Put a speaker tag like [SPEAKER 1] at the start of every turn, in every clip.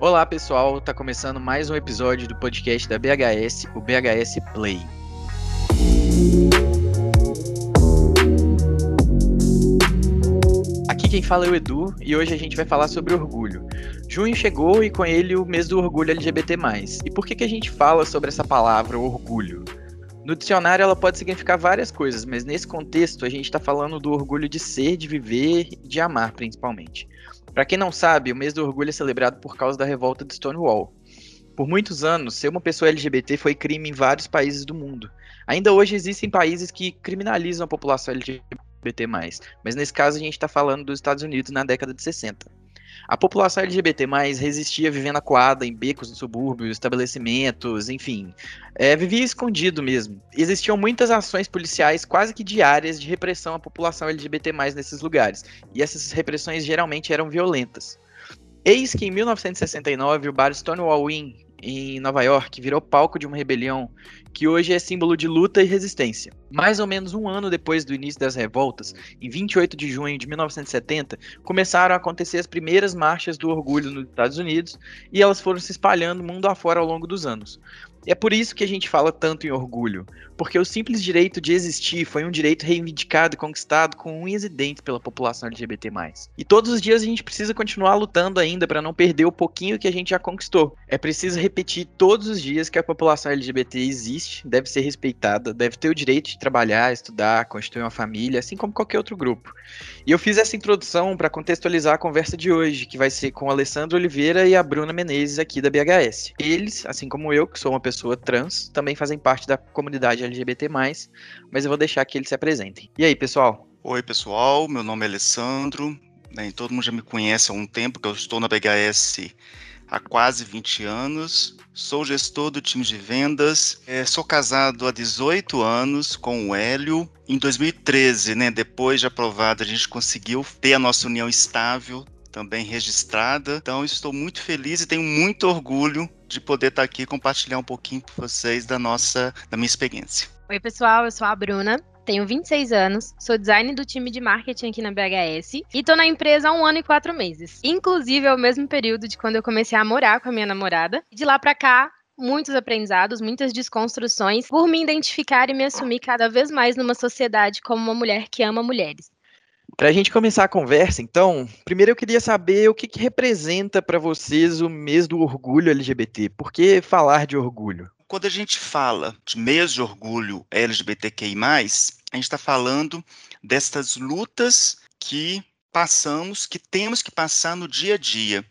[SPEAKER 1] Olá pessoal, tá começando mais um episódio do podcast da BHS, o BHS Play. Aqui quem fala é o Edu e hoje a gente vai falar sobre orgulho. Junho chegou e com ele o mês do orgulho LGBT+. E por que, que a gente fala sobre essa palavra orgulho? No dicionário ela pode significar várias coisas, mas nesse contexto a gente está falando do orgulho de ser, de viver e de amar, principalmente. Para quem não sabe, o mês do orgulho é celebrado por causa da revolta de Stonewall. Por muitos anos, ser uma pessoa LGBT foi crime em vários países do mundo. Ainda hoje existem países que criminalizam a população LGBT, mas nesse caso a gente está falando dos Estados Unidos na década de 60. A população LGBT resistia vivendo acuada em becos no subúrbio, estabelecimentos, enfim. É, vivia escondido mesmo. Existiam muitas ações policiais quase que diárias de repressão à população LGBT nesses lugares. E essas repressões geralmente eram violentas. Eis que em 1969 o bar Stonewall Inn em Nova York virou palco de uma rebelião que hoje é símbolo de luta e resistência. Mais ou menos um ano depois do início das revoltas, em 28 de junho de 1970, começaram a acontecer as primeiras marchas do orgulho nos Estados Unidos e elas foram se espalhando mundo afora ao longo dos anos. É por isso que a gente fala tanto em orgulho, porque o simples direito de existir foi um direito reivindicado e conquistado com unhas e dentes pela população LGBT+. E todos os dias a gente precisa continuar lutando ainda para não perder o pouquinho que a gente já conquistou. É preciso repetir todos os dias que a população LGBT existe, deve ser respeitada, deve ter o direito de trabalhar, estudar, constituir uma família, assim como qualquer outro grupo. E eu fiz essa introdução para contextualizar a conversa de hoje, que vai ser com o Alessandro Oliveira e a Bruna Menezes aqui da BHS. Eles, assim como eu, que sou uma pessoa trans, também fazem parte da comunidade LGBT+, mas eu vou deixar que eles se apresentem. E aí, pessoal?
[SPEAKER 2] Oi, pessoal, meu nome é Alessandro, né, todo mundo já me conhece há um tempo, que eu estou na BHS há quase 20 anos, sou gestor do time de vendas, é, sou casado há 18 anos com o Hélio. Em 2013, né, depois de aprovado, a gente conseguiu ter a nossa união estável, também registrada. Então, estou muito feliz e tenho muito orgulho de poder estar aqui e compartilhar um pouquinho com vocês da nossa, da minha experiência.
[SPEAKER 3] Oi, pessoal, eu sou a Bruna. Tenho 26 anos, sou designer do time de marketing aqui na BHS e tô na empresa há um ano e quatro meses. Inclusive, é o mesmo período de quando eu comecei a morar com a minha namorada. De lá pra cá, muitos aprendizados, muitas desconstruções, por me identificar e me assumir cada vez mais numa sociedade como uma mulher que ama mulheres.
[SPEAKER 1] Para a gente começar a conversa, então, primeiro eu queria saber o que, que representa para vocês o mês do orgulho LGBT. Por que falar de orgulho?
[SPEAKER 2] Quando a gente fala de mês de orgulho LGBTQI, a gente está falando destas lutas que passamos, que temos que passar no dia a dia.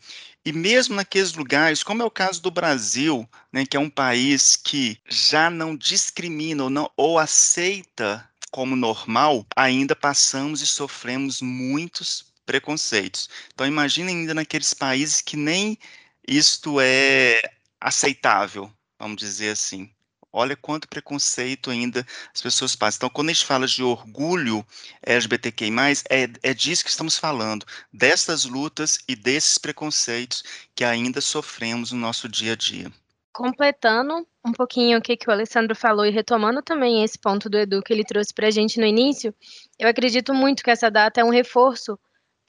[SPEAKER 2] E mesmo naqueles lugares, como é o caso do Brasil, né, que é um país que já não discrimina ou, não, ou aceita como normal, ainda passamos e sofremos muitos preconceitos. Então imagine ainda naqueles países que nem isto é aceitável, vamos dizer assim. Olha quanto preconceito ainda as pessoas passam. Então, quando a gente fala de orgulho LGBTQI+, é, é disso que estamos falando, dessas lutas e desses preconceitos que ainda sofremos no nosso dia a dia
[SPEAKER 3] completando um pouquinho o que, que o Alessandro falou e retomando também esse ponto do Edu que ele trouxe para a gente no início, eu acredito muito que essa data é um reforço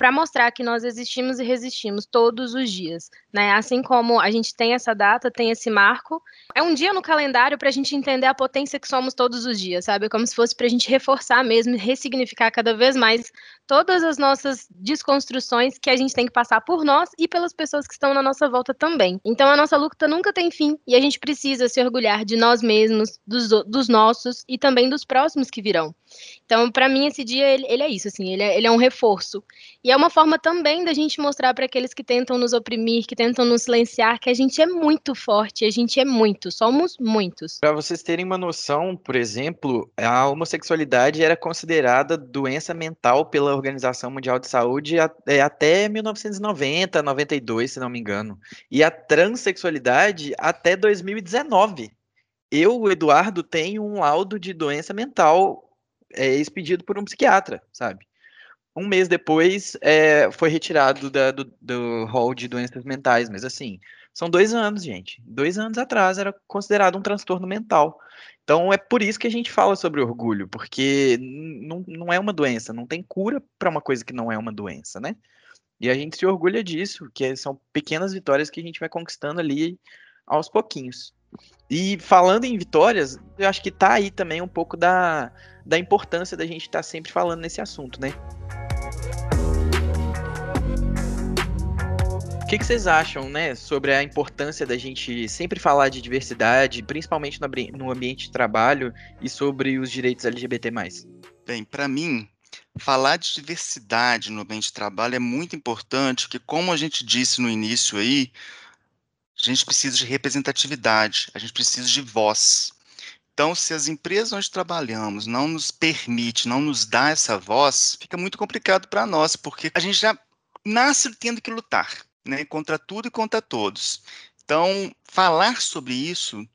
[SPEAKER 3] para mostrar que nós existimos e resistimos todos os dias, né? Assim como a gente tem essa data, tem esse marco, é um dia no calendário para a gente entender a potência que somos todos os dias, sabe? Como se fosse para a gente reforçar mesmo, ressignificar cada vez mais todas as nossas desconstruções que a gente tem que passar por nós e pelas pessoas que estão na nossa volta também. Então a nossa luta nunca tem fim e a gente precisa se orgulhar de nós mesmos, dos, dos nossos e também dos próximos que virão. Então, para mim, esse dia, ele, ele, é isso, assim, ele é, ele é um reforço. E é uma forma também da gente mostrar para aqueles que tentam nos oprimir, que tentam nos silenciar, que a gente é muito forte, a gente é muito, somos muitos.
[SPEAKER 1] Para vocês terem uma noção, por exemplo, a homossexualidade era considerada doença mental pela Organização Mundial de Saúde é, até 1990, 92, se não me engano. E a transexualidade até 2019. Eu, Eduardo, tenho um laudo de doença mental é, expedido por um psiquiatra, sabe? Um mês depois é, foi retirado da, do, do hall de doenças mentais, mas assim, são dois anos, gente. Dois anos atrás era considerado um transtorno mental. Então é por isso que a gente fala sobre orgulho, porque não, é uma doença, não tem cura para uma coisa que não é uma doença, né? E a gente se orgulha disso, que são pequenas vitórias que a gente vai conquistando ali aos pouquinhos. E falando em vitórias, eu acho que tá aí também um pouco da, da importância da gente estar tá sempre falando nesse assunto, né? O que, que, vocês acham, né, sobre a importância da gente sempre falar de diversidade, principalmente no, no ambiente de trabalho e sobre os direitos LGBT+.
[SPEAKER 2] Bem, para mim, falar de diversidade no ambiente de trabalho é muito importante, porque como a gente disse no início aí, a gente precisa de representatividade, a gente precisa de voz. Então, se as empresas onde trabalhamos não nos permite, não nos dá essa voz, fica muito complicado para nós, porque a gente já nasce tendo que lutar, né, contra tudo e contra todos. Então, falar sobre isso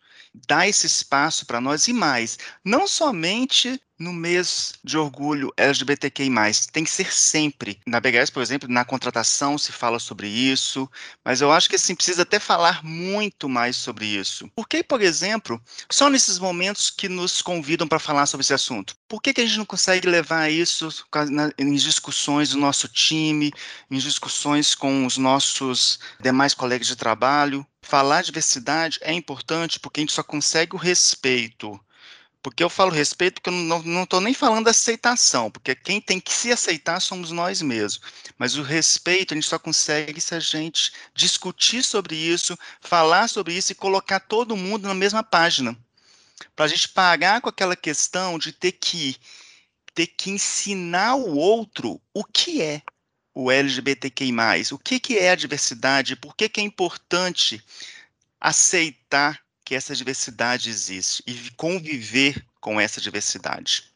[SPEAKER 2] dá esse espaço para nós e mais, não somente no mês de orgulho LGBTQI+, tem que ser sempre. Na BGS, por exemplo, na contratação se fala sobre isso, mas eu acho que assim, precisa até falar muito mais sobre isso. Por que, por exemplo, só nesses momentos que nos convidam para falar sobre esse assunto? Por que, que a gente não consegue levar isso em discussões do nosso time, em discussões com os nossos demais colegas de trabalho? Falar diversidade é importante porque a gente só consegue o respeito porque eu falo respeito porque eu não estou nem falando aceitação, porque quem tem que se aceitar somos nós mesmos. Mas o respeito a gente só consegue se a gente discutir sobre isso, falar sobre isso e colocar todo mundo na mesma página. Para a gente parar com aquela questão de ter que ter que ensinar o outro o que é o LGBTQI+, o que, que é a diversidade, por que, que é importante aceitar que essa diversidade existe e conviver com essa diversidade.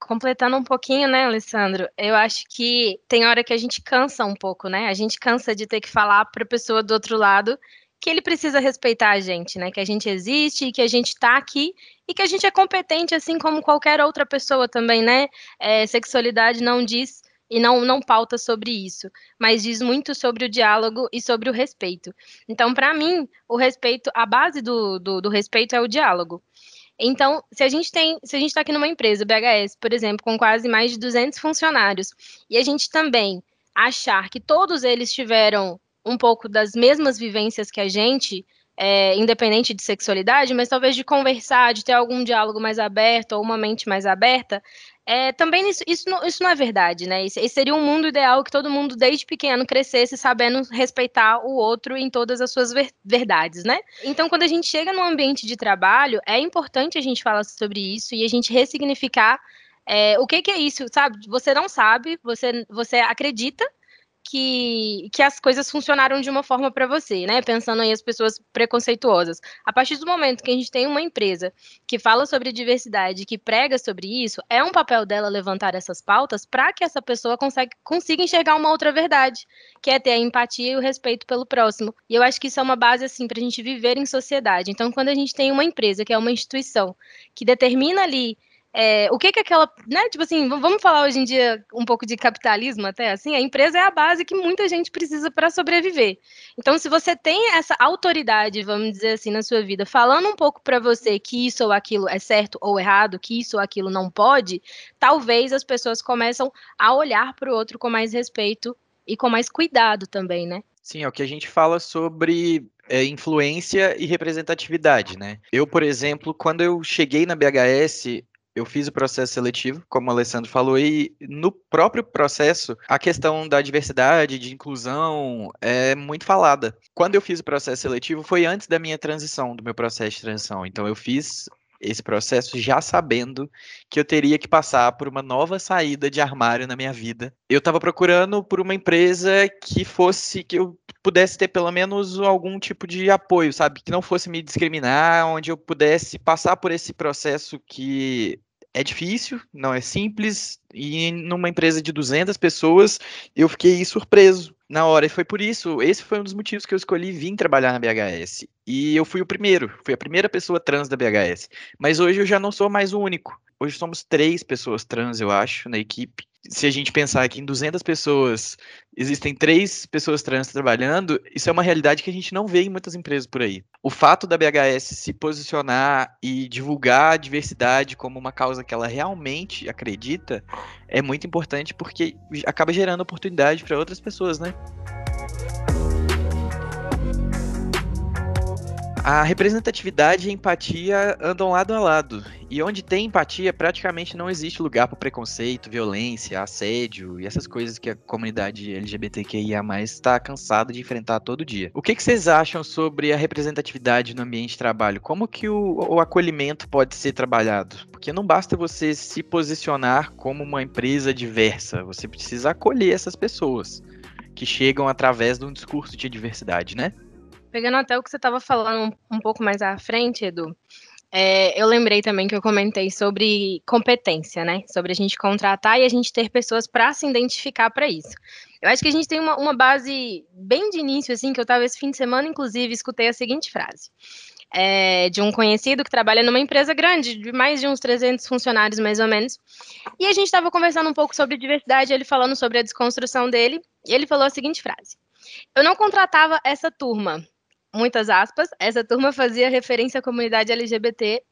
[SPEAKER 3] Completando um pouquinho, né, Alessandro? Eu acho que tem hora que a gente cansa um pouco, né? A gente cansa de ter que falar para a pessoa do outro lado que ele precisa respeitar a gente, né? Que a gente existe, que a gente está aqui e que a gente é competente assim como qualquer outra pessoa também, né? É, sexualidade não diz e não, não pauta sobre isso, mas diz muito sobre o diálogo e sobre o respeito. Então, para mim, o respeito, a base do, do, do, respeito é o diálogo. Então, se a gente tem, se a gente está aqui numa empresa, BHS, por exemplo, com quase mais de 200 funcionários, e a gente também achar que todos eles tiveram um pouco das mesmas vivências que a gente, é, independente de sexualidade, mas talvez de conversar, de ter algum diálogo mais aberto ou uma mente mais aberta, é, também isso, isso, não, isso não é verdade, né? Esse, seria um mundo ideal que todo mundo, desde pequeno, crescesse sabendo respeitar o outro em todas as suas ver, verdades, né? Então, quando a gente chega num ambiente de trabalho, é importante a gente falar sobre isso e a gente ressignificar é, o que, que, é isso, sabe? Você não sabe, você, você acredita que, que as coisas funcionaram de uma forma para você, né? Pensando em as pessoas preconceituosas. A partir do momento que a gente tem uma empresa que fala sobre diversidade, que prega sobre isso, é um papel dela levantar essas pautas para que essa pessoa consiga enxergar uma outra verdade, que é ter a empatia e o respeito pelo próximo. E eu acho que isso é uma base assim para a gente viver em sociedade. Então, quando a gente tem uma empresa que é uma instituição que determina ali é, o que que aquela, né, tipo assim, vamos falar hoje em dia um pouco de capitalismo até, assim, a empresa é a base que muita gente precisa para sobreviver. Então, se você tem essa autoridade, vamos dizer assim, na sua vida, falando um pouco para você que isso ou aquilo é certo ou errado, que isso ou aquilo não pode, talvez as pessoas começam a olhar para o outro com mais respeito e com mais cuidado também, né?
[SPEAKER 1] Sim, é o que a gente fala sobre é, influência e representatividade, né? Eu, por exemplo, quando eu cheguei na BHS, eu fiz o processo seletivo, como o Alessandro falou, e no próprio processo, a questão da diversidade, de inclusão, é muito falada. Quando eu fiz o processo seletivo, foi antes da minha transição, do meu processo de transição. Então, eu fiz esse processo já sabendo que eu teria que passar por uma nova saída de armário na minha vida. Eu estava procurando por uma empresa que fosse que eu pudesse ter pelo menos algum tipo de apoio, sabe, que não fosse me discriminar, onde eu pudesse passar por esse processo que é difícil, não é simples, e numa empresa de 200 pessoas, eu fiquei surpreso na hora, e foi por isso, esse foi um dos motivos que eu escolhi vir trabalhar na BHS. E eu fui o primeiro, fui a primeira pessoa trans da BHS. Mas hoje eu já não sou mais o único. Hoje somos três pessoas trans, eu acho, na equipe. Se a gente pensar que em 200 pessoas existem três pessoas trans trabalhando, isso é uma realidade que a gente não vê em muitas empresas por aí. O fato da BHS se posicionar e divulgar a diversidade como uma causa que ela realmente acredita é muito importante porque acaba gerando oportunidade para outras pessoas, né? A representatividade e empatia andam lado a lado. E onde tem empatia, praticamente não existe lugar para preconceito, violência, assédio e essas coisas que a comunidade LGBTQIA está cansada de enfrentar todo dia. O que, que, vocês acham sobre a representatividade no ambiente de trabalho? Como que o, o acolhimento pode ser trabalhado? Porque não basta você se posicionar como uma empresa diversa, você precisa acolher essas pessoas que chegam através de um discurso de diversidade, né?
[SPEAKER 3] Pegando até o que você estava falando um, um, pouco mais à frente, Edu, é, eu lembrei também que eu comentei sobre competência, né? Sobre a gente contratar e a gente ter pessoas para se identificar para isso. Eu acho que a gente tem uma, uma, base bem de início, assim, que eu estava esse fim de semana, inclusive, escutei a seguinte frase. É, de um conhecido que trabalha numa empresa grande, de mais de uns 300 funcionários, mais ou menos. E a gente estava conversando um pouco sobre diversidade, ele falando sobre a desconstrução dele, e ele falou a seguinte frase: Eu não contratava essa turma, muitas aspas, essa turma fazia referência à comunidade LGBT+.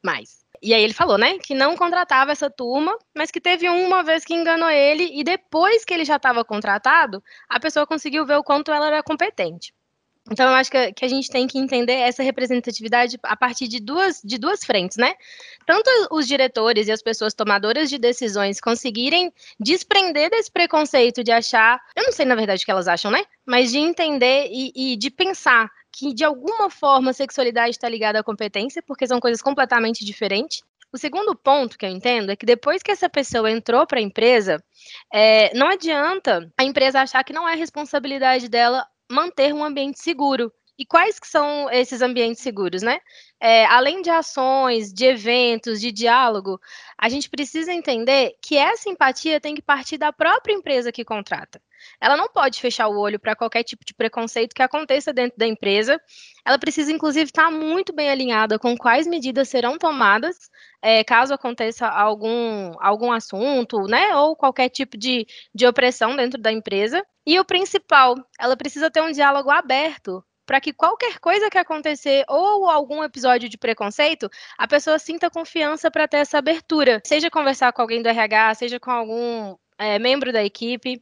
[SPEAKER 3] E aí ele falou, né, que não contratava essa turma, mas que teve uma vez que enganou ele e depois que ele já estava contratado, a pessoa conseguiu ver o quanto ela era competente. Então, eu acho que, que, a gente tem que entender essa representatividade a partir de duas, de duas frentes, né? Tanto os diretores e as pessoas tomadoras de decisões conseguirem desprender desse preconceito de achar, eu não sei na verdade o que elas acham, né? Mas de entender e, e de pensar que de alguma forma a sexualidade está ligada à competência, porque são coisas completamente diferentes. O segundo ponto que eu entendo é que depois que essa pessoa entrou para a empresa, é, não adianta a empresa achar que não é responsabilidade dela manter um ambiente seguro. E quais que são esses ambientes seguros, né? É, além de ações, de eventos, de diálogo, a gente precisa entender que essa empatia tem que partir da própria empresa que contrata. Ela não pode fechar o olho para qualquer tipo de preconceito que aconteça dentro da empresa. Ela precisa, inclusive, estar muito bem alinhada com quais medidas serão tomadas é, caso aconteça algum, algum assunto, né, ou qualquer tipo de, de opressão dentro da empresa. E o principal, ela precisa ter um diálogo aberto para que qualquer coisa que acontecer ou algum episódio de preconceito, a pessoa sinta confiança para ter essa abertura, seja conversar com alguém do RH, seja com algum é, membro da equipe.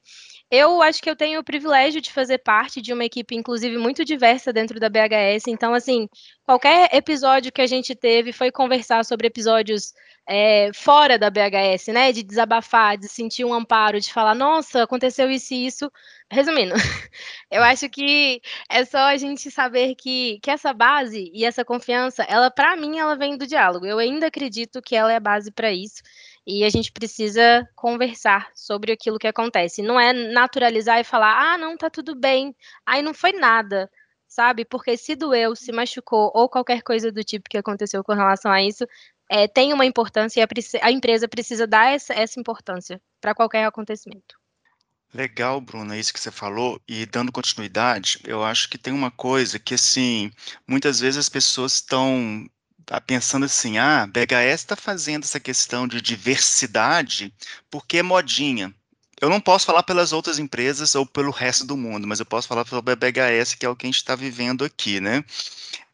[SPEAKER 3] Eu acho que eu tenho o privilégio de fazer parte de uma equipe, inclusive, muito diversa dentro da BHS. Então, assim, qualquer episódio que a gente teve foi conversar sobre episódios é, fora da BHS, né? De desabafar, de sentir um amparo, de falar, nossa, aconteceu isso e isso. Resumindo, eu acho que é só a gente saber que, que essa base e essa confiança, ela, para mim, ela vem do diálogo. Eu ainda acredito que ela é a base para isso e a gente precisa conversar sobre aquilo que acontece. Não é naturalizar e falar, ah, não, tá tudo bem, aí não foi nada, sabe? Porque se doeu, se machucou ou qualquer coisa do tipo que aconteceu com relação a isso, é, tem uma importância e a, a empresa precisa dar essa, essa importância para qualquer acontecimento.
[SPEAKER 2] Legal, Bruna, isso que você falou, e dando continuidade, eu acho que tem uma coisa que, assim, muitas vezes as pessoas estão tá pensando assim, ah, BHS está fazendo essa questão de diversidade porque é modinha. Eu não posso falar pelas outras empresas ou pelo resto do mundo, mas eu posso falar sobre a BHS, que é o que a gente está vivendo aqui, né?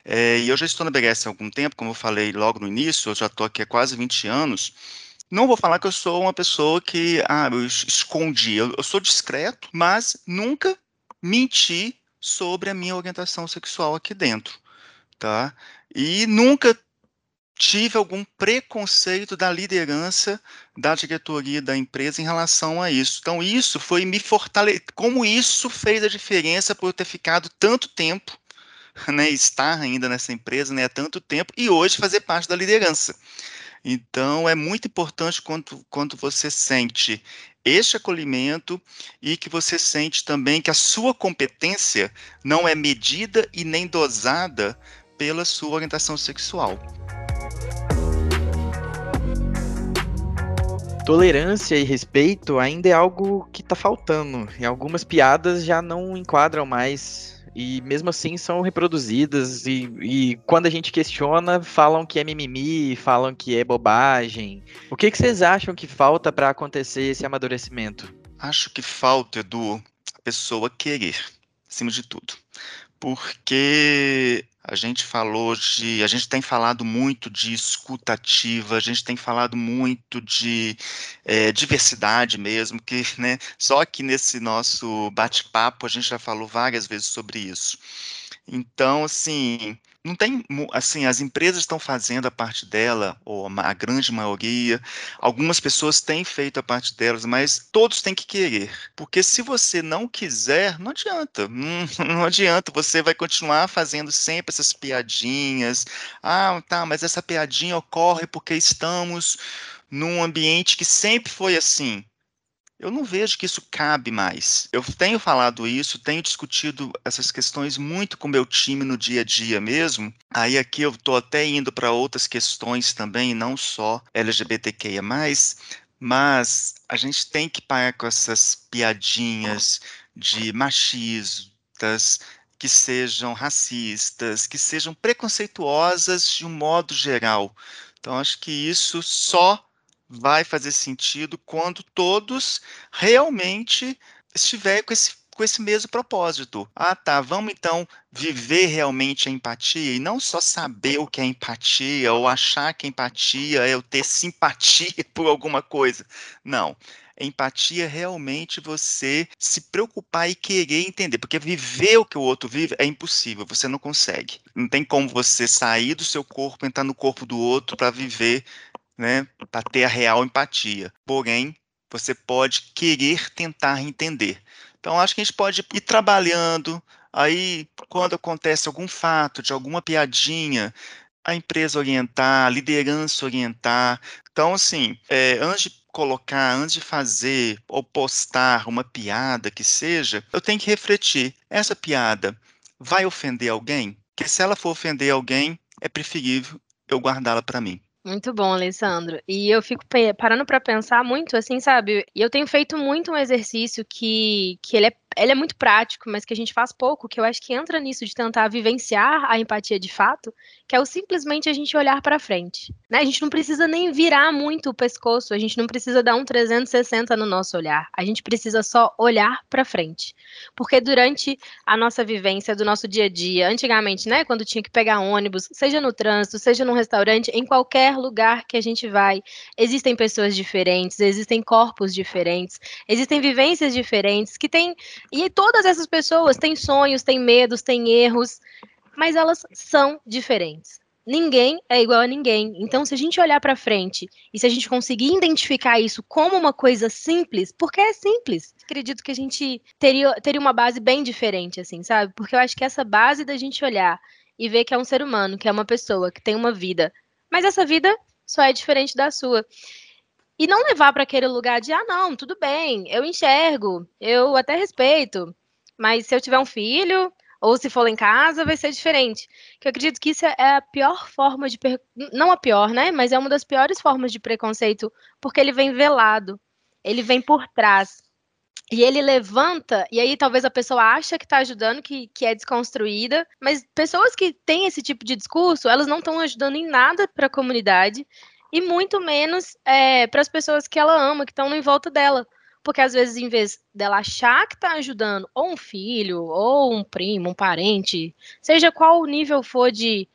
[SPEAKER 2] É, e eu já estou na BHS há algum tempo, como eu falei logo no início, eu já estou aqui há quase 20 anos. Não vou falar que eu sou uma pessoa que, ah, eu escondi. Eu, eu sou discreto, mas nunca menti sobre a minha orientação sexual aqui dentro, tá? E nunca tive algum preconceito da liderança da diretoria da empresa em relação a isso. Então, isso foi me fortalecer. Como isso fez a diferença por eu ter ficado tanto tempo, né, estar ainda nessa empresa né, há tanto tempo e hoje fazer parte da liderança. Então, é muito importante quando, quando você sente este acolhimento e que você sente também que a sua competência não é medida e nem dosada pela sua orientação sexual.
[SPEAKER 1] Tolerância e respeito ainda é algo que está faltando. E algumas piadas já não enquadram mais e mesmo assim são reproduzidas e, e quando a gente questiona, falam que é mimimi, falam que é bobagem. O que, que vocês acham que falta para acontecer esse amadurecimento?
[SPEAKER 2] Acho que falta, Edu, a pessoa querer, acima de tudo. Porque a gente falou de. A gente tem falado muito de escutativa, a gente tem falado muito de é, diversidade mesmo, que, né, só que nesse nosso bate-papo a gente já falou várias vezes sobre isso. Então, assim, não tem, assim, as empresas estão fazendo a parte dela, ou a grande maioria, algumas pessoas têm feito a parte delas, mas todos têm que querer, porque se você não quiser, não adianta, não, não adianta, você vai continuar fazendo sempre essas piadinhas, ah, tá, mas essa piadinha ocorre porque estamos num ambiente que sempre foi assim, eu não vejo que isso cabe mais. Eu tenho falado isso, tenho discutido essas questões muito com meu time no dia a dia mesmo. Aí aqui eu estou até indo para outras questões também, não só LGBTQIA+, mas a gente tem que parar com essas piadinhas de machistas, que sejam racistas, que sejam preconceituosas de um modo geral. Então, acho que isso só vai fazer sentido quando todos realmente estiverem com esse, com esse mesmo propósito. Ah, tá, vamos então viver realmente a empatia e não só saber o que é empatia ou achar que empatia é eu ter simpatia por alguma coisa. Não. Empatia é realmente você se preocupar e querer entender, porque viver o que o outro vive é impossível, você não consegue. Não tem como você sair do seu corpo, entrar no corpo do outro para viver né, para ter a real empatia. Porém, você pode querer tentar entender. Então, acho que a gente pode ir trabalhando. Aí, quando acontece algum fato, de alguma piadinha, a empresa orientar, a liderança orientar. Então, assim, é, antes de colocar, antes de fazer ou postar uma piada que seja, eu tenho que refletir: essa piada vai ofender alguém? Porque se ela for ofender alguém, é preferível eu guardá-la para mim.
[SPEAKER 3] Muito bom, Alessandro. E eu fico parando para pensar muito, assim, sabe? E eu tenho feito muito um exercício que, que ele é ele é muito prático, mas que a gente faz pouco, que eu acho que entra nisso de tentar vivenciar a empatia de fato, que é o simplesmente a gente olhar para frente. Né? A gente não precisa nem virar muito o pescoço, a gente não precisa dar um 360 no nosso olhar, a gente precisa só olhar para frente. Porque durante a nossa vivência do nosso dia a dia, antigamente, né, quando tinha que pegar ônibus, seja no trânsito, seja num restaurante, em qualquer lugar que a gente vai, existem pessoas diferentes, existem corpos diferentes, existem vivências diferentes que têm e todas essas pessoas têm sonhos, têm medos, têm erros, mas elas são diferentes. Ninguém é igual a ninguém. Então, se a gente olhar para frente e se a gente conseguir identificar isso como uma coisa simples, porque é simples, acredito que a gente teria, teria uma base bem diferente, assim, sabe? Porque eu acho que essa base da gente olhar e ver que é um ser humano, que é uma pessoa, que tem uma vida, mas essa vida só é diferente da sua e não levar para aquele lugar de, ah, não, tudo bem, eu enxergo, eu até respeito, mas se eu tiver um filho, ou se for lá em casa, vai ser diferente. Que eu acredito que isso é a pior forma de. Não a pior, né? Mas é uma das piores formas de preconceito, porque ele vem velado, ele vem por trás. E ele levanta, e aí talvez a pessoa acha que está ajudando, que, que é desconstruída, mas pessoas que têm esse tipo de discurso, elas não estão ajudando em nada para a comunidade, e muito menos é, para as pessoas que ela ama, que estão em volta dela. Porque às vezes, em vez dela achar que está ajudando ou um filho, ou um primo, um parente, seja qual o nível for de,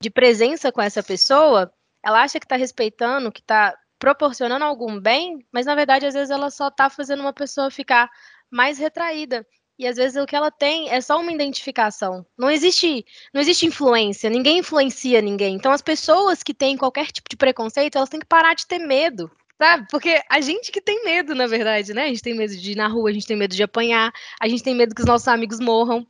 [SPEAKER 3] de presença com essa pessoa, ela acha que está respeitando, que está proporcionando algum bem, mas na verdade, às vezes, ela só está fazendo uma pessoa ficar mais retraída. E às vezes o que ela tem é só uma identificação. Não existe, não existe influência, ninguém influencia ninguém. Então as pessoas que têm qualquer tipo de preconceito, elas têm que parar de ter medo. Sabe? Porque a gente que tem medo, na verdade, né? A gente tem medo de ir na rua, a gente tem medo de apanhar, a gente tem medo que os nossos amigos morram.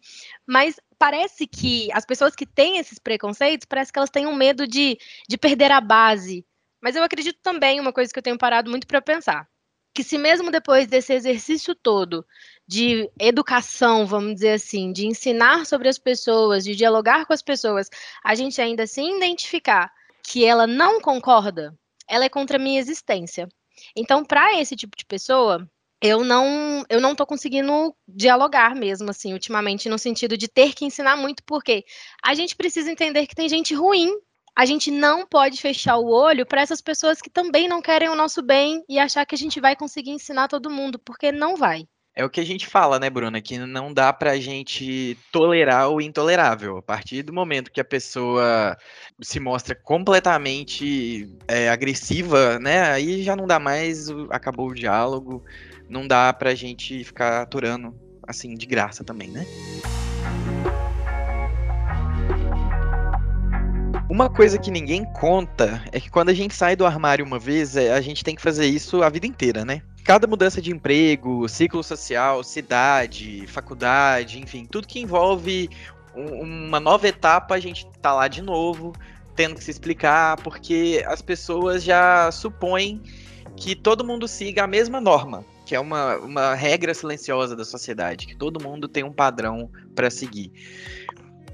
[SPEAKER 3] Mas parece que as pessoas que têm esses preconceitos, parece que elas têm um medo de, de perder a base. Mas eu acredito também, uma coisa que eu tenho parado muito para pensar, que se mesmo depois desse exercício todo de educação, vamos dizer assim, de ensinar sobre as pessoas, de dialogar com as pessoas, a gente ainda se identificar que ela não concorda, ela é contra a minha existência. Então, para esse tipo de pessoa, eu não eu não tô conseguindo dialogar mesmo assim ultimamente no sentido de ter que ensinar muito porque a gente precisa entender que tem gente ruim a gente não pode fechar o olho para essas pessoas que também não querem o nosso bem e achar que a gente vai conseguir ensinar todo mundo, porque não vai.
[SPEAKER 1] É o que a gente fala, né, Bruna? Que não dá pra gente tolerar o intolerável. A partir do momento que a pessoa se mostra completamente é, agressiva, né? Aí já não dá mais, acabou o diálogo. Não dá pra gente ficar aturando assim de graça também, né? Uma coisa que ninguém conta é que quando a gente sai do armário uma vez, é, a gente tem que fazer isso a vida inteira, né? Cada mudança de emprego, ciclo social, cidade, faculdade, enfim, tudo que envolve uma nova etapa, a gente tá lá de novo, tendo que se explicar, porque as pessoas já supõem que todo mundo siga a mesma norma, que é uma, uma regra silenciosa da sociedade, que todo mundo tem um padrão para seguir.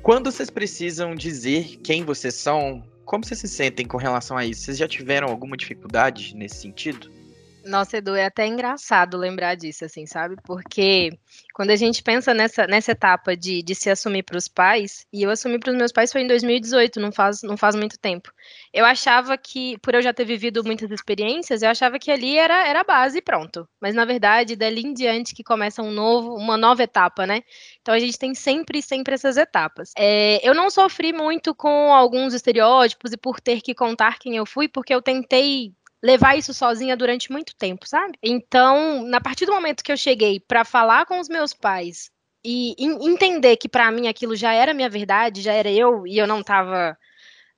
[SPEAKER 1] Quando vocês precisam dizer quem vocês são, como vocês se sentem com relação a isso? Vocês já tiveram alguma dificuldade nesse sentido?
[SPEAKER 3] Nossa, Edu, é até engraçado lembrar disso, assim, sabe? Porque quando a gente pensa nessa, nessa etapa de, de se assumir para os pais, e eu assumi para os meus pais foi em 2018, não faz, não faz muito tempo. Eu achava que, por eu já ter vivido muitas experiências, eu achava que ali era, era a base e pronto. Mas, na verdade, dali em diante que começa um novo, uma nova etapa, né? Então a gente tem sempre, sempre essas etapas. É, eu não sofri muito com alguns estereótipos e por ter que contar quem eu fui, porque eu tentei levar isso sozinha durante muito tempo, sabe? Então, na partir do momento que eu cheguei para falar com os meus pais e entender que para mim aquilo já era minha verdade, já era eu e eu não estava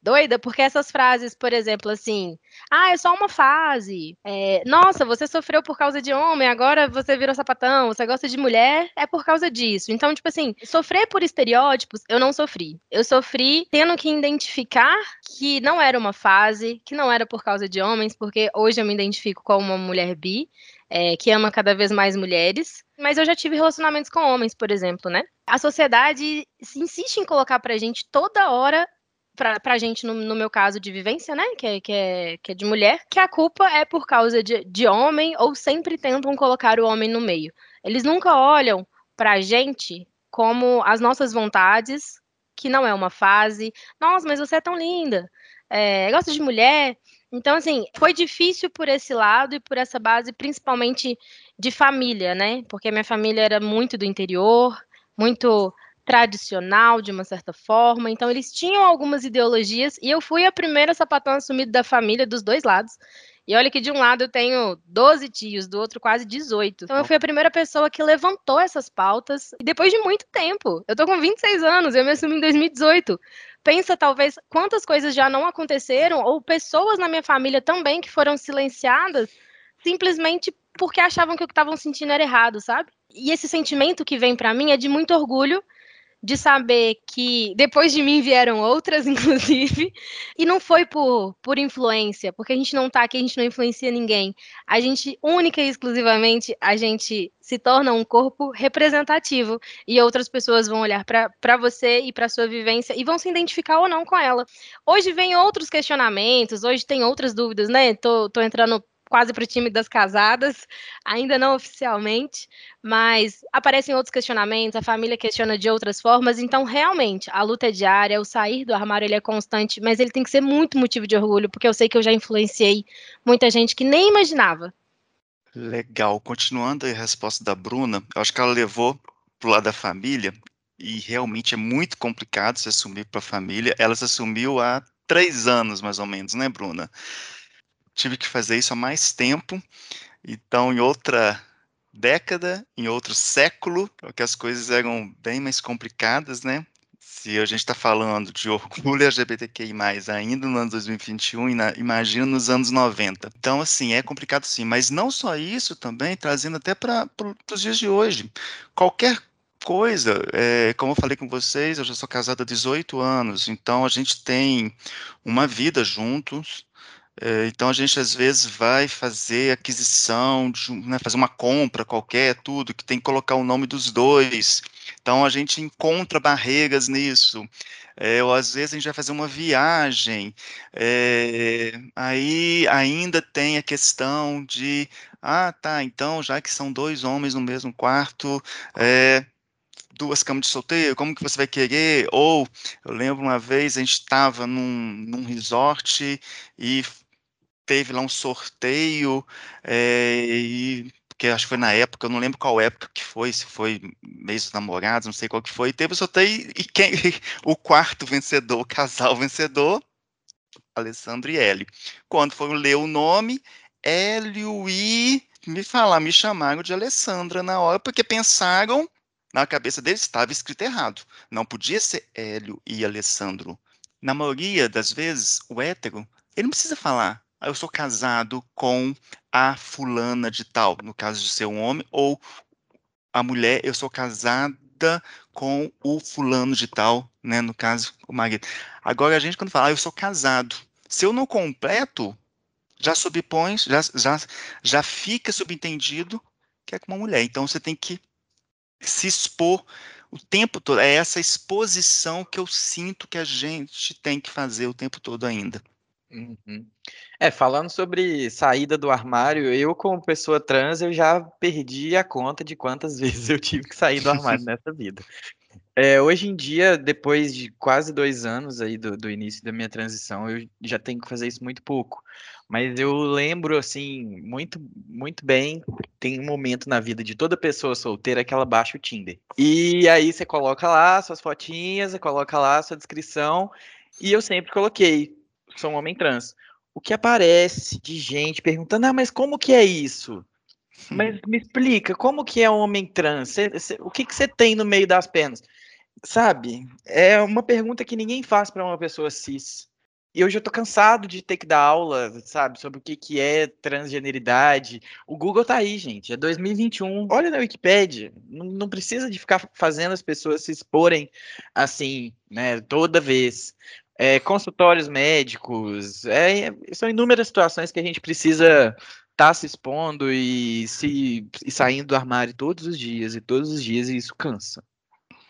[SPEAKER 3] doida, porque essas frases, por exemplo, assim, ah, é só uma fase. É, Nossa, você sofreu por causa de homem, agora você virou sapatão, você gosta de mulher, é por causa disso. Então, tipo assim, sofrer por estereótipos, eu não sofri. Eu sofri tendo que identificar que não era uma fase, que não era por causa de homens, porque hoje eu me identifico como uma mulher bi. É, que ama cada vez mais mulheres, mas eu já tive relacionamentos com homens, por exemplo, né? A sociedade insiste em colocar pra gente toda hora pra, pra gente, no, no, meu caso de vivência, né, que é, que, é, que é de mulher, que a culpa é por causa de, de homem ou sempre tentam colocar o homem no meio. Eles nunca olham pra gente como as nossas vontades, que não é uma fase. Nossa, mas você é tão linda. É, gosta de mulher. Então, assim, foi difícil por esse lado e por essa base, principalmente de família, né? Porque minha família era muito do interior, muito tradicional de uma certa forma. Então eles tinham algumas ideologias e eu fui a primeira sapatão assumida da família dos dois lados. E olha que de um lado eu tenho 12 tios, do outro quase 18. Então eu fui a primeira pessoa que levantou essas pautas e depois de muito tempo. Eu tô com 26 anos, eu me assumi em 2018. Pensa talvez quantas coisas já não aconteceram ou pessoas na minha família também que foram silenciadas simplesmente porque achavam que o que estavam sentindo era errado, sabe? E esse sentimento que vem para mim é de muito orgulho de saber que depois de mim vieram outras, inclusive, e não foi por, por influência, porque a gente não tá aqui, a gente não influencia ninguém. A gente, única e exclusivamente, a gente se torna um corpo representativo e outras pessoas vão olhar para você e para sua vivência e vão se identificar ou não com ela. Hoje vem outros questionamentos, hoje tem outras dúvidas, né? Tô, tô entrando quase para o time das casadas, ainda não oficialmente, mas aparecem outros questionamentos, a família questiona de outras formas, então realmente a luta é diária, o sair do armário ele é constante, mas ele tem que ser muito motivo de orgulho, porque eu sei que eu já influenciei muita gente que nem imaginava.
[SPEAKER 2] Legal, continuando a resposta da Bruna, eu acho que ela levou para o lado da família, e realmente é muito complicado se assumir para a família, ela se assumiu há três anos, mais ou menos, né, Bruna? Tive que fazer isso há mais tempo. Então, em outra década, em outro século, que as coisas eram bem mais complicadas, né? Se a gente está falando de orgulho LGBTQI+, ainda no ano 2021, imagina nos anos 90. Então, assim, é complicado sim, mas não só isso também, trazendo até para os dias de hoje. Qualquer coisa, é, como eu falei com vocês, eu já sou casado há 18 anos, então a gente tem uma vida juntos, é, então a gente às vezes vai fazer aquisição, né, fazer uma compra qualquer, tudo, que tem que colocar o nome dos dois. Então a gente encontra barreiras nisso. É, ou às vezes a gente vai fazer uma viagem, é, aí ainda tem a questão de Ah, tá, então, já que são dois homens no mesmo quarto, é, duas camas de solteiro, como que você vai querer? Ou, eu lembro uma vez, a gente estava num, num resort e teve lá um sorteio, é, e que acho que foi na época, eu não lembro qual época que foi, se foi mês dos namorados, não sei qual que foi, teve o sorteio e quem, o quarto vencedor, o casal vencedor, Alessandro e Hélio. Quando foram ler o nome, Hélio e me falar, me chamaram de Alessandra na hora, porque pensaram, na cabeça deles estava escrito errado. Não podia ser Hélio e Alessandro. Na maioria das vezes, o hétero, ele não precisa falar, eu sou casado com a fulana de tal, no caso de ser um homem, ou a mulher, eu sou casada com o fulano de tal, né, no caso, o marido. Agora, a gente, quando fala, ah, eu sou casado, se eu não completo, já subpõe, já, já, já fica subentendido que é com uma mulher. Então, você tem que se expor o tempo todo. É essa exposição que eu sinto que a gente tem que fazer o tempo todo ainda.
[SPEAKER 1] Uhum. É, falando sobre saída do armário, eu como pessoa trans, eu já perdi a conta de quantas vezes eu tive que sair do armário nessa vida. É, hoje em dia, depois de quase dois anos aí do, do início da minha transição, eu já tenho que fazer isso muito pouco. Mas eu lembro, assim, muito, muito bem, tem um momento na vida de toda pessoa solteira que ela baixa o Tinder. E aí você coloca lá suas fotinhas, você coloca lá sua descrição, e eu sempre coloquei, sou um homem trans. O que aparece de gente perguntando, ah, mas como que é isso? Mas me explica, como que é um homem trans? Cê, cê, o que, que você tem no meio das pernas? Sabe, é uma pergunta que ninguém faz para uma pessoa cis. E hoje eu tô cansado de ter que dar aula, sabe, sobre o que, que é transgeneridade. O Google tá aí, gente, é 2021. Olha na Wikipedia, não, não precisa de ficar fazendo as pessoas se exporem assim, né, toda vez. É, consultórios médicos, é, são inúmeras situações que a gente precisa estar tá se expondo e se e saindo do armário todos os dias e todos os dias e isso cansa.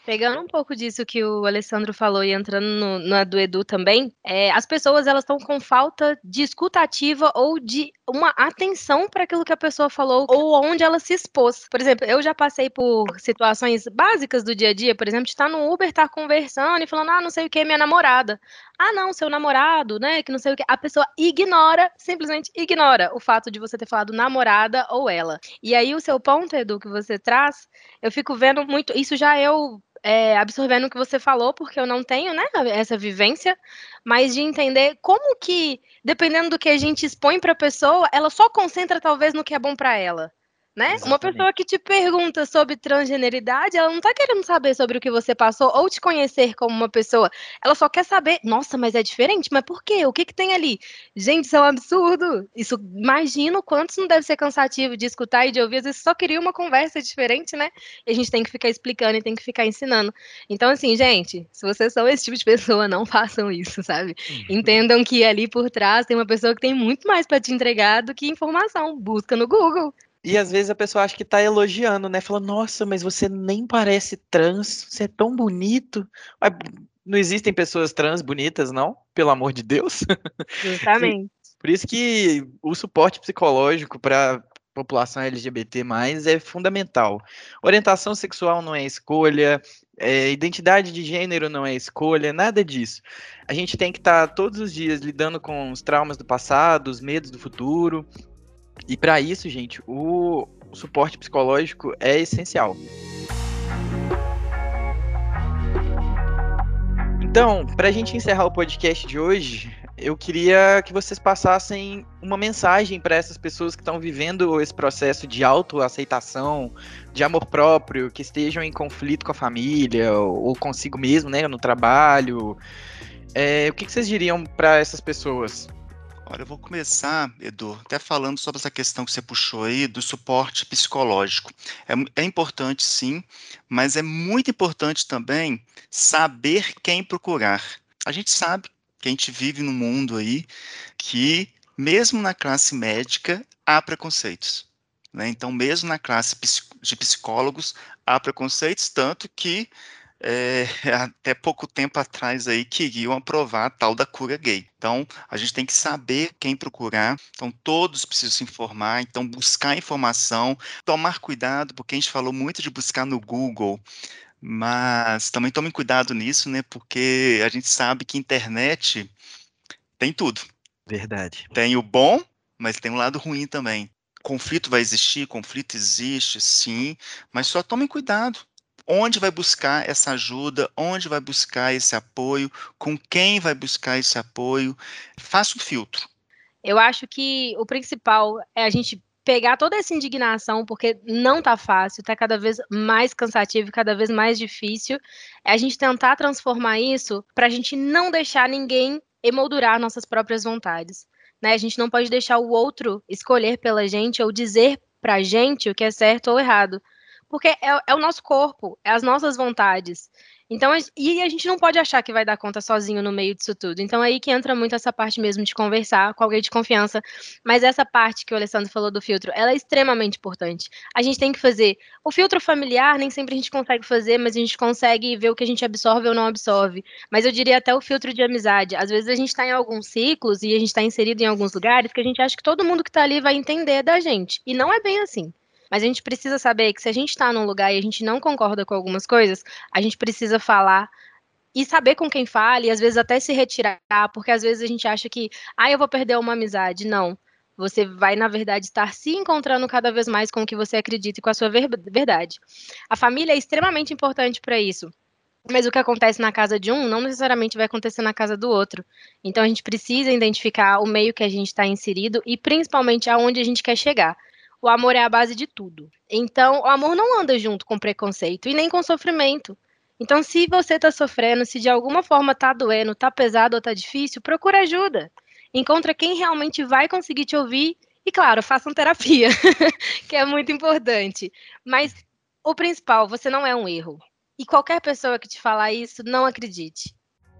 [SPEAKER 3] Pegando um pouco disso que o Alessandro falou e entrando no, na do Edu também, é, as pessoas elas estão com falta de escutativa ou de uma atenção para aquilo que a pessoa falou ou onde ela se expôs. Por exemplo, eu já passei por situações básicas do dia a dia, por exemplo, de estar no Uber, estar conversando e falando, ah, não sei o que, minha namorada. Ah, não, seu namorado, né? Que não sei o que. A pessoa ignora, simplesmente ignora o fato de você ter falado namorada ou ela. E aí, o seu ponto, Edu, que você traz, eu fico vendo muito. Isso já eu é, absorvendo o que você falou, porque eu não tenho, né, essa vivência, mas de entender como que, dependendo do que a gente expõe para a pessoa, ela só concentra talvez no que é bom para ela né? Exatamente. Uma pessoa que te pergunta sobre transgeneridade, ela não tá querendo saber sobre o que você passou ou te conhecer como uma pessoa. Ela só quer saber, nossa, mas é diferente? Mas por quê? O que que tem ali? Gente, isso é um absurdo. Isso, imagino quantos não deve ser cansativo de escutar e de ouvir. Às vezes só queria uma conversa diferente, né? E a gente tem que ficar explicando e tem que ficar ensinando. Então, assim, gente, se vocês são esse tipo de pessoa, não façam isso, sabe? Uhum. Entendam que ali por trás tem uma pessoa que tem muito mais para te entregar do que informação. Busca no Google.
[SPEAKER 1] E às vezes a pessoa acha que tá elogiando, né? Fala, nossa, mas você nem parece trans, você é tão bonito. Mas não existem pessoas trans bonitas, não? Pelo amor de Deus.
[SPEAKER 3] Justamente.
[SPEAKER 1] Por isso que o suporte psicológico para população LGBT+, é fundamental. Orientação sexual não é escolha, é, identidade de gênero não é escolha, nada disso. A gente tem que estar tá todos os dias lidando com os traumas do passado, os medos do futuro, e para isso, gente, o suporte psicológico é essencial. Então, para a gente encerrar o podcast de hoje, eu queria que vocês passassem uma mensagem para essas pessoas que estão vivendo esse processo de autoaceitação, de amor próprio, que estejam em conflito com a família ou consigo mesmo, né, no trabalho. É, o que, que vocês diriam para essas pessoas?
[SPEAKER 2] Olha, eu vou começar, Edu, até falando sobre essa questão que você puxou aí do suporte psicológico. É, é, importante, sim, mas é muito importante também saber quem procurar. A gente sabe que a gente vive num mundo aí que, mesmo na classe médica, há preconceitos. Né? Então, mesmo na classe de psicólogos, há preconceitos, tanto que é, até pouco tempo atrás aí queriam aprovar a tal da cura gay. Então, a gente tem que saber quem procurar. Então, todos precisam se informar. Então, buscar informação, tomar cuidado, porque a gente falou muito de buscar no Google. Mas também tomem cuidado nisso, né? Porque a gente sabe que internet tem tudo.
[SPEAKER 1] Verdade.
[SPEAKER 2] Tem o bom, mas tem um lado ruim também. Conflito vai existir, conflito existe, sim, mas só tomem cuidado onde vai buscar essa ajuda, onde vai buscar esse apoio, com quem vai buscar esse apoio. Faça o filtro.
[SPEAKER 3] Eu acho que o principal é a gente pegar toda essa indignação, porque não tá fácil, tá cada vez mais cansativo, cada vez mais difícil. É a gente tentar transformar isso para a gente não deixar ninguém emoldurar nossas próprias vontades. Né? A gente não pode deixar o outro escolher pela gente ou dizer pra gente o que é certo ou errado porque é, é, o nosso corpo, é as nossas vontades. Então, e a gente não pode achar que vai dar conta sozinho no meio disso tudo. Então, é aí que entra muito essa parte mesmo de conversar com alguém de confiança. Mas essa parte que o Alessandro falou do filtro, ela é extremamente importante. A gente tem que fazer. O filtro familiar, nem sempre a gente consegue fazer, mas a gente consegue ver o que a gente absorve ou não absorve. Mas eu diria até o filtro de amizade. Às vezes a gente está em alguns ciclos e a gente está inserido em alguns lugares que a gente acha que todo mundo que está ali vai entender da gente. E não é bem assim. Mas a gente precisa saber que se a gente está num lugar e a gente não concorda com algumas coisas, a gente precisa falar e saber com quem fala e às vezes até se retirar, porque às vezes a gente acha que, ah, eu vou perder uma amizade. Não. Você vai, na verdade, estar se encontrando cada vez mais com o que você acredita e com a sua ver verdade. A família é extremamente importante para isso. Mas o que acontece na casa de um não necessariamente vai acontecer na casa do outro. Então a gente precisa identificar o meio que a gente está inserido e principalmente aonde a gente quer chegar o amor é a base de tudo. Então, o amor não anda junto com preconceito e nem com sofrimento. Então, se você está sofrendo, se de alguma forma está doendo, está pesado ou está difícil, procura ajuda. Encontra quem realmente vai conseguir te ouvir e, claro, façam terapia, que é muito importante. Mas o principal, você não é um erro. E qualquer pessoa que te falar isso, não acredite.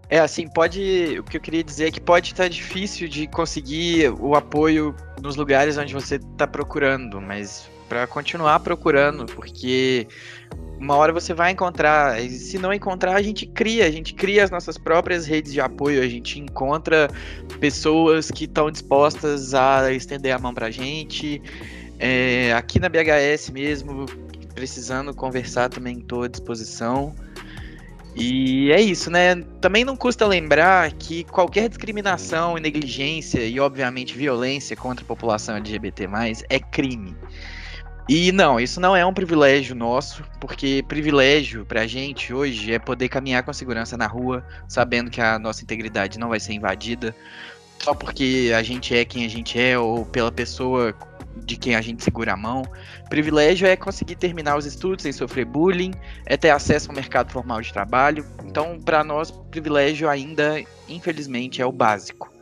[SPEAKER 1] É, assim, pode. O que eu queria dizer é que pode estar difícil de conseguir o apoio nos lugares onde você está procurando, mas para continuar procurando, porque uma hora você vai encontrar, e se não encontrar, a gente cria, a gente cria as nossas próprias redes de apoio, a gente encontra pessoas que estão dispostas a estender a mão pra gente. É, aqui na BHS mesmo, precisando conversar também estou à disposição. E é isso, né? Também não custa lembrar que qualquer discriminação e negligência e, obviamente, violência contra a população LGBT, é crime. E não, isso não é um privilégio nosso, porque privilégio pra gente hoje é poder caminhar com segurança na rua, sabendo que a nossa integridade não vai ser invadida, só porque a gente é quem a gente é ou pela pessoa de quem a gente segura a mão. Privilégio é conseguir terminar os estudos sem sofrer bullying, é ter acesso ao mercado formal de trabalho. Então, para nós, privilégio ainda, infelizmente, é o básico.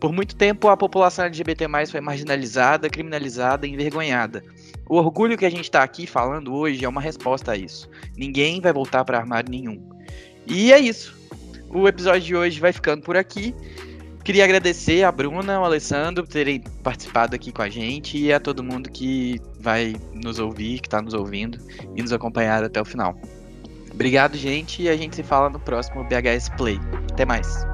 [SPEAKER 1] Por muito tempo, a população LGBT foi marginalizada, criminalizada e envergonhada. O orgulho que a gente está aqui falando hoje é uma resposta a isso. Ninguém vai voltar para armário nenhum. E é isso. O episódio de hoje vai ficando por aqui. Queria agradecer a Bruna, ao Alessandro por terem participado aqui com a gente e a todo mundo que vai nos ouvir, que está nos ouvindo e nos acompanhar até o final. Obrigado, gente, e a gente se fala no próximo BHS Play. Até mais.